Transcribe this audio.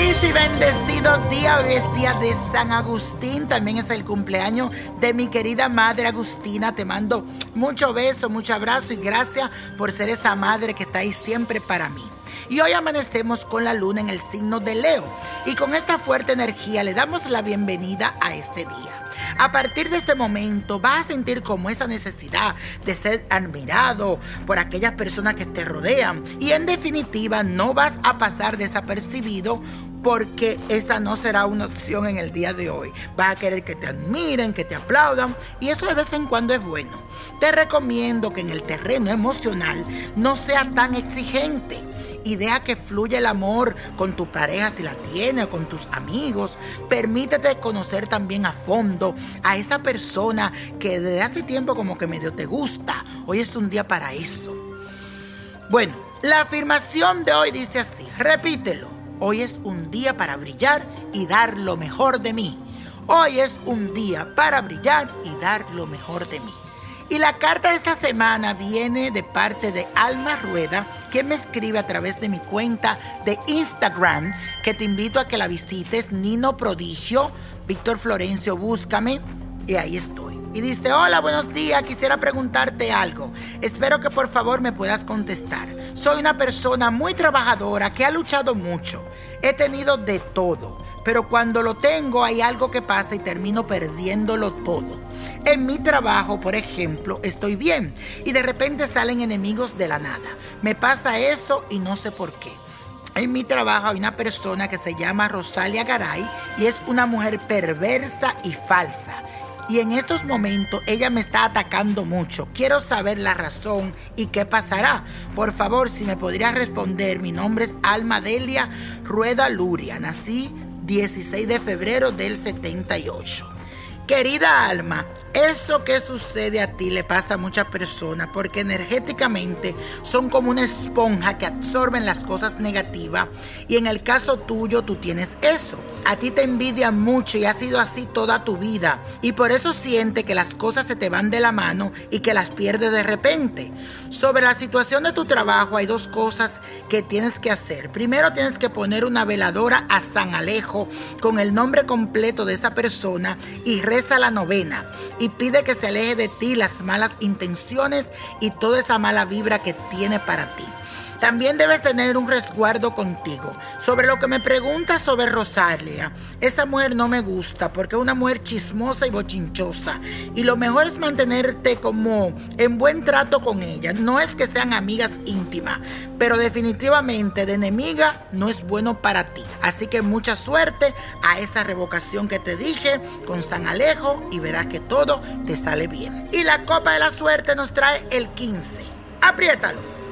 Feliz y bendecido día. Hoy es día de San Agustín. También es el cumpleaños de mi querida madre Agustina. Te mando mucho beso, mucho abrazo y gracias por ser esa madre que está ahí siempre para mí. Y hoy amanecemos con la luna en el signo de Leo. Y con esta fuerte energía le damos la bienvenida a este día. A partir de este momento vas a sentir como esa necesidad de ser admirado por aquellas personas que te rodean. Y en definitiva no vas a pasar desapercibido porque esta no será una opción en el día de hoy. Vas a querer que te admiren, que te aplaudan y eso de vez en cuando es bueno. Te recomiendo que en el terreno emocional no sea tan exigente y deja que fluya el amor con tu pareja si la tiene o con tus amigos. Permítete conocer también a fondo a esa persona que desde hace tiempo como que medio te gusta. Hoy es un día para eso. Bueno, la afirmación de hoy dice así, repítelo. Hoy es un día para brillar y dar lo mejor de mí. Hoy es un día para brillar y dar lo mejor de mí. Y la carta de esta semana viene de parte de Alma Rueda, que me escribe a través de mi cuenta de Instagram, que te invito a que la visites, Nino Prodigio, Víctor Florencio, búscame, y ahí estoy. Y dice, hola, buenos días, quisiera preguntarte algo. Espero que por favor me puedas contestar. Soy una persona muy trabajadora que ha luchado mucho. He tenido de todo, pero cuando lo tengo hay algo que pasa y termino perdiéndolo todo. En mi trabajo, por ejemplo, estoy bien y de repente salen enemigos de la nada. Me pasa eso y no sé por qué. En mi trabajo hay una persona que se llama Rosalia Garay y es una mujer perversa y falsa. Y en estos momentos ella me está atacando mucho. Quiero saber la razón y qué pasará. Por favor, si me podría responder, mi nombre es Alma Delia Rueda Luria. Nací 16 de febrero del 78. Querida Alma, eso que sucede a ti le pasa a muchas personas porque energéticamente son como una esponja que absorben las cosas negativas y en el caso tuyo tú tienes eso. A ti te envidian mucho y ha sido así toda tu vida y por eso siente que las cosas se te van de la mano y que las pierdes de repente. Sobre la situación de tu trabajo hay dos cosas que tienes que hacer. Primero tienes que poner una veladora a San Alejo con el nombre completo de esa persona y reza la novena y pide que se aleje de ti las malas intenciones y toda esa mala vibra que tiene para ti. También debes tener un resguardo contigo. Sobre lo que me preguntas sobre Rosalia, esa mujer no me gusta porque es una mujer chismosa y bochinchosa. Y lo mejor es mantenerte como en buen trato con ella. No es que sean amigas íntimas, pero definitivamente de enemiga no es bueno para ti. Así que mucha suerte a esa revocación que te dije con San Alejo y verás que todo te sale bien. Y la copa de la suerte nos trae el 15. Apriétalo.